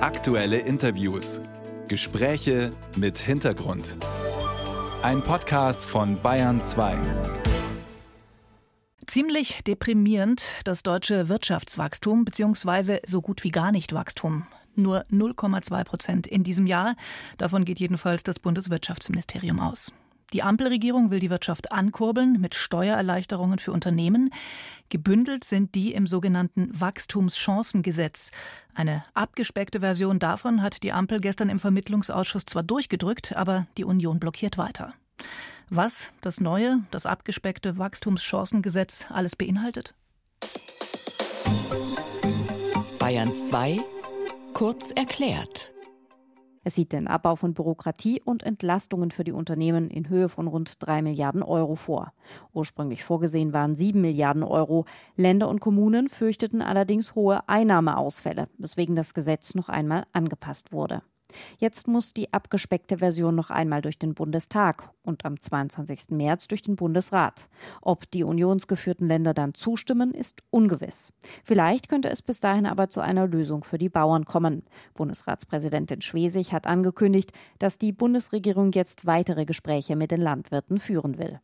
Aktuelle Interviews. Gespräche mit Hintergrund. Ein Podcast von Bayern 2. Ziemlich deprimierend das deutsche Wirtschaftswachstum, beziehungsweise so gut wie gar nicht Wachstum. Nur 0,2 Prozent in diesem Jahr. Davon geht jedenfalls das Bundeswirtschaftsministerium aus. Die Ampelregierung will die Wirtschaft ankurbeln mit Steuererleichterungen für Unternehmen. Gebündelt sind die im sogenannten Wachstumschancengesetz. Eine abgespeckte Version davon hat die Ampel gestern im Vermittlungsausschuss zwar durchgedrückt, aber die Union blockiert weiter. Was das neue, das abgespeckte Wachstumschancengesetz alles beinhaltet? Bayern 2 kurz erklärt. Es sieht den Abbau von Bürokratie und Entlastungen für die Unternehmen in Höhe von rund drei Milliarden Euro vor. Ursprünglich vorgesehen waren sieben Milliarden Euro. Länder und Kommunen fürchteten allerdings hohe Einnahmeausfälle, weswegen das Gesetz noch einmal angepasst wurde. Jetzt muss die abgespeckte Version noch einmal durch den Bundestag und am 22. März durch den Bundesrat. Ob die unionsgeführten Länder dann zustimmen, ist ungewiss. Vielleicht könnte es bis dahin aber zu einer Lösung für die Bauern kommen. Bundesratspräsidentin Schwesig hat angekündigt, dass die Bundesregierung jetzt weitere Gespräche mit den Landwirten führen will.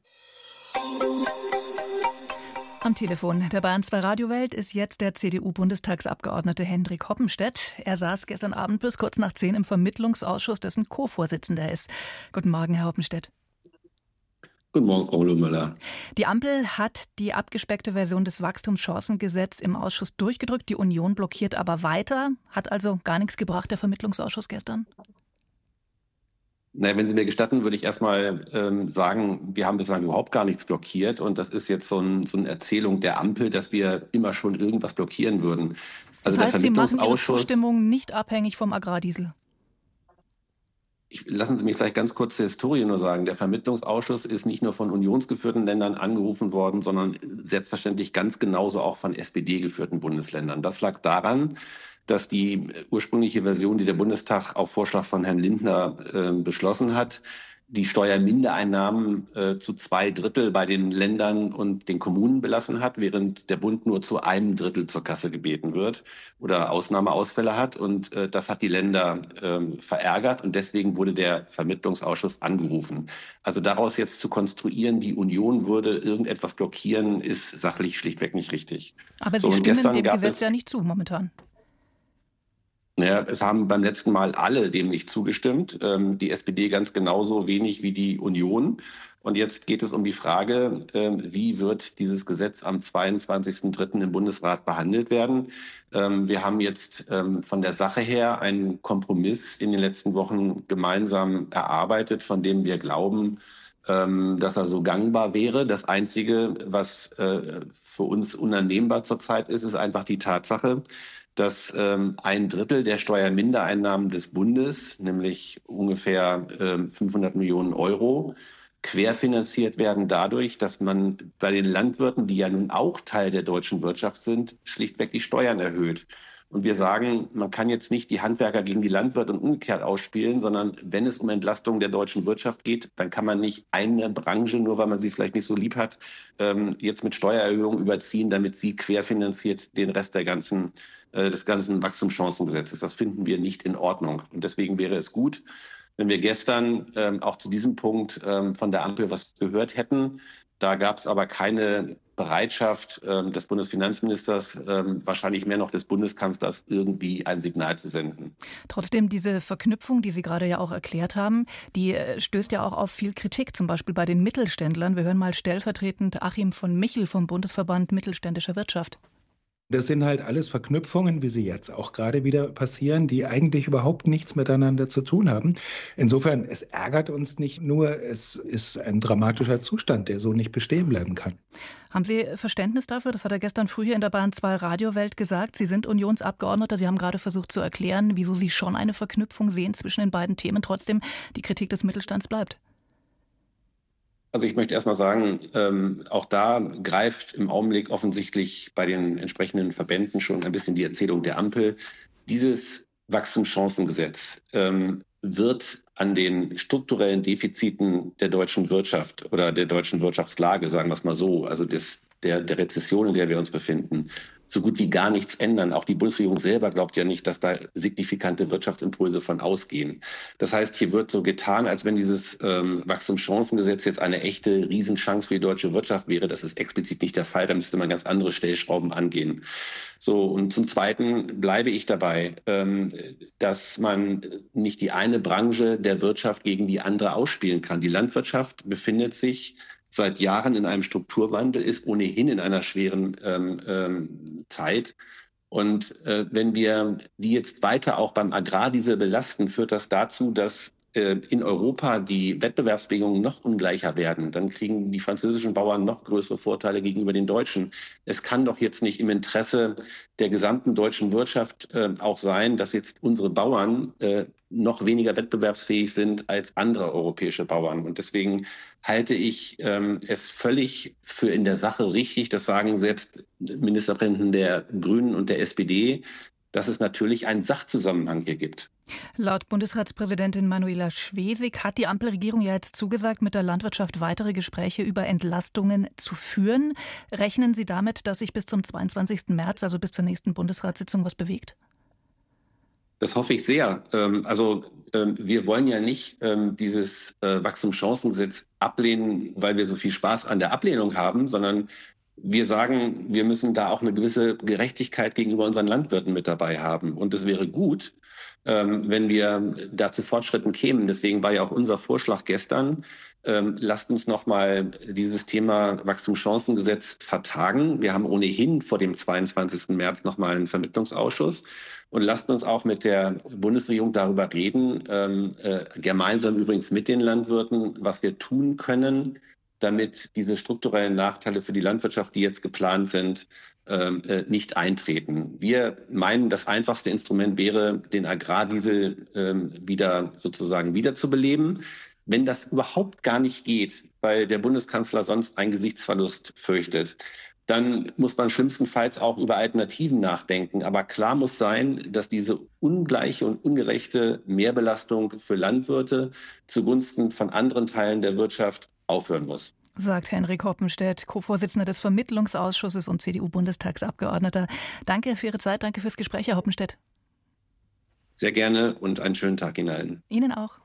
Am Telefon der Bayern 2 Radiowelt ist jetzt der CDU-Bundestagsabgeordnete Hendrik Hoppenstedt. Er saß gestern Abend bis kurz nach zehn im Vermittlungsausschuss, dessen Co-Vorsitzender ist. Guten Morgen, Herr Hoppenstedt. Guten Morgen, Frau Müller. Die Ampel hat die abgespeckte Version des Wachstumschancengesetzes im Ausschuss durchgedrückt. Die Union blockiert aber weiter. Hat also gar nichts gebracht, der Vermittlungsausschuss gestern? Naja, wenn Sie mir gestatten, würde ich erstmal ähm, sagen, wir haben bislang überhaupt gar nichts blockiert und das ist jetzt so, ein, so eine Erzählung der Ampel, dass wir immer schon irgendwas blockieren würden. Also das heißt, Sie machen Ihre Zustimmung nicht abhängig vom Agrardiesel? Ich, lassen Sie mich vielleicht ganz kurz zur Historie nur sagen. Der Vermittlungsausschuss ist nicht nur von unionsgeführten Ländern angerufen worden, sondern selbstverständlich ganz genauso auch von SPD-geführten Bundesländern. Das lag daran, dass die ursprüngliche Version, die der Bundestag auf Vorschlag von Herrn Lindner äh, beschlossen hat, die Steuermindereinnahmen äh, zu zwei Drittel bei den Ländern und den Kommunen belassen hat, während der Bund nur zu einem Drittel zur Kasse gebeten wird oder Ausnahmeausfälle hat. Und äh, das hat die Länder äh, verärgert und deswegen wurde der Vermittlungsausschuss angerufen. Also daraus jetzt zu konstruieren, die Union würde irgendetwas blockieren, ist sachlich schlichtweg nicht richtig. Aber Sie so, stimmen dem Gesetz ja nicht zu momentan. Naja, es haben beim letzten Mal alle dem nicht zugestimmt. Ähm, die SPD ganz genauso wenig wie die Union. Und jetzt geht es um die Frage, ähm, wie wird dieses Gesetz am 22.03. im Bundesrat behandelt werden. Ähm, wir haben jetzt ähm, von der Sache her einen Kompromiss in den letzten Wochen gemeinsam erarbeitet, von dem wir glauben, ähm, dass er so gangbar wäre. Das Einzige, was äh, für uns unannehmbar zurzeit ist, ist einfach die Tatsache, dass ähm, ein Drittel der Steuermindereinnahmen des Bundes, nämlich ungefähr ähm, 500 Millionen Euro, querfinanziert werden dadurch, dass man bei den Landwirten, die ja nun auch Teil der deutschen Wirtschaft sind, schlichtweg die Steuern erhöht. Und wir sagen, man kann jetzt nicht die Handwerker gegen die Landwirte und umgekehrt ausspielen, sondern wenn es um Entlastung der deutschen Wirtschaft geht, dann kann man nicht eine Branche, nur weil man sie vielleicht nicht so lieb hat, ähm, jetzt mit Steuererhöhungen überziehen, damit sie querfinanziert den Rest der ganzen äh, des ganzen Wachstumschancengesetzes. Das finden wir nicht in Ordnung. Und deswegen wäre es gut, wenn wir gestern ähm, auch zu diesem Punkt ähm, von der Ampel was gehört hätten. Da gab es aber keine Bereitschaft ähm, des Bundesfinanzministers, ähm, wahrscheinlich mehr noch des Bundeskanzlers, irgendwie ein Signal zu senden. Trotzdem, diese Verknüpfung, die Sie gerade ja auch erklärt haben, die äh, stößt ja auch auf viel Kritik, zum Beispiel bei den Mittelständlern. Wir hören mal stellvertretend Achim von Michel vom Bundesverband Mittelständischer Wirtschaft. Das sind halt alles Verknüpfungen, wie sie jetzt auch gerade wieder passieren, die eigentlich überhaupt nichts miteinander zu tun haben. Insofern, es ärgert uns nicht nur, es ist ein dramatischer Zustand, der so nicht bestehen bleiben kann. Haben Sie Verständnis dafür? Das hat er gestern früh hier in der Bahn 2 Radiowelt gesagt. Sie sind Unionsabgeordneter. Sie haben gerade versucht zu erklären, wieso Sie schon eine Verknüpfung sehen zwischen den beiden Themen. Trotzdem, die Kritik des Mittelstands bleibt. Also ich möchte erstmal sagen, ähm, auch da greift im Augenblick offensichtlich bei den entsprechenden Verbänden schon ein bisschen die Erzählung der Ampel. Dieses Wachstumschancengesetz ähm, wird an den strukturellen Defiziten der deutschen Wirtschaft oder der deutschen Wirtschaftslage, sagen wir es mal so, also des, der, der Rezession, in der wir uns befinden, so gut wie gar nichts ändern. Auch die Bundesregierung selber glaubt ja nicht, dass da signifikante Wirtschaftsimpulse von ausgehen. Das heißt, hier wird so getan, als wenn dieses ähm, Wachstumschancengesetz jetzt eine echte Riesenchance für die deutsche Wirtschaft wäre. Das ist explizit nicht der Fall. Da müsste man ganz andere Stellschrauben angehen. So, und zum Zweiten bleibe ich dabei, ähm, dass man nicht die eine Branche der Wirtschaft gegen die andere ausspielen kann. Die Landwirtschaft befindet sich seit Jahren in einem Strukturwandel, ist ohnehin in einer schweren ähm, ähm, Zeit. Und äh, wenn wir die jetzt weiter auch beim Agrardiesel belasten, führt das dazu, dass in Europa die Wettbewerbsbedingungen noch ungleicher werden, dann kriegen die französischen Bauern noch größere Vorteile gegenüber den Deutschen. Es kann doch jetzt nicht im Interesse der gesamten deutschen Wirtschaft äh, auch sein, dass jetzt unsere Bauern äh, noch weniger wettbewerbsfähig sind als andere europäische Bauern. Und deswegen halte ich ähm, es völlig für in der Sache richtig, das sagen selbst Ministerpräsidenten der Grünen und der SPD, dass es natürlich einen Sachzusammenhang hier gibt. Laut Bundesratspräsidentin Manuela Schwesig hat die Ampelregierung ja jetzt zugesagt, mit der Landwirtschaft weitere Gespräche über Entlastungen zu führen. Rechnen Sie damit, dass sich bis zum 22. März, also bis zur nächsten Bundesratssitzung, was bewegt? Das hoffe ich sehr. Ähm, also ähm, wir wollen ja nicht ähm, dieses äh, Wachstumschancengesetz ablehnen, weil wir so viel Spaß an der Ablehnung haben, sondern wir sagen, wir müssen da auch eine gewisse Gerechtigkeit gegenüber unseren Landwirten mit dabei haben. Und es wäre gut, ähm, wenn wir da zu Fortschritten kämen. Deswegen war ja auch unser Vorschlag gestern, ähm, lasst uns nochmal dieses Thema Wachstumschancengesetz vertagen. Wir haben ohnehin vor dem 22. März nochmal einen Vermittlungsausschuss. Und lasst uns auch mit der Bundesregierung darüber reden, ähm, äh, gemeinsam übrigens mit den Landwirten, was wir tun können, damit diese strukturellen Nachteile für die Landwirtschaft, die jetzt geplant sind, ähm, äh, nicht eintreten. Wir meinen, das einfachste Instrument wäre, den Agrardiesel ähm, wieder sozusagen wiederzubeleben. Wenn das überhaupt gar nicht geht, weil der Bundeskanzler sonst einen Gesichtsverlust fürchtet, dann muss man schlimmstenfalls auch über Alternativen nachdenken. Aber klar muss sein, dass diese ungleiche und ungerechte Mehrbelastung für Landwirte zugunsten von anderen Teilen der Wirtschaft aufhören muss. Sagt Henrik Hoppenstedt, Co-Vorsitzender des Vermittlungsausschusses und CDU-Bundestagsabgeordneter. Danke für Ihre Zeit, danke fürs Gespräch, Herr Hoppenstedt. Sehr gerne und einen schönen Tag Ihnen allen. Ihnen auch.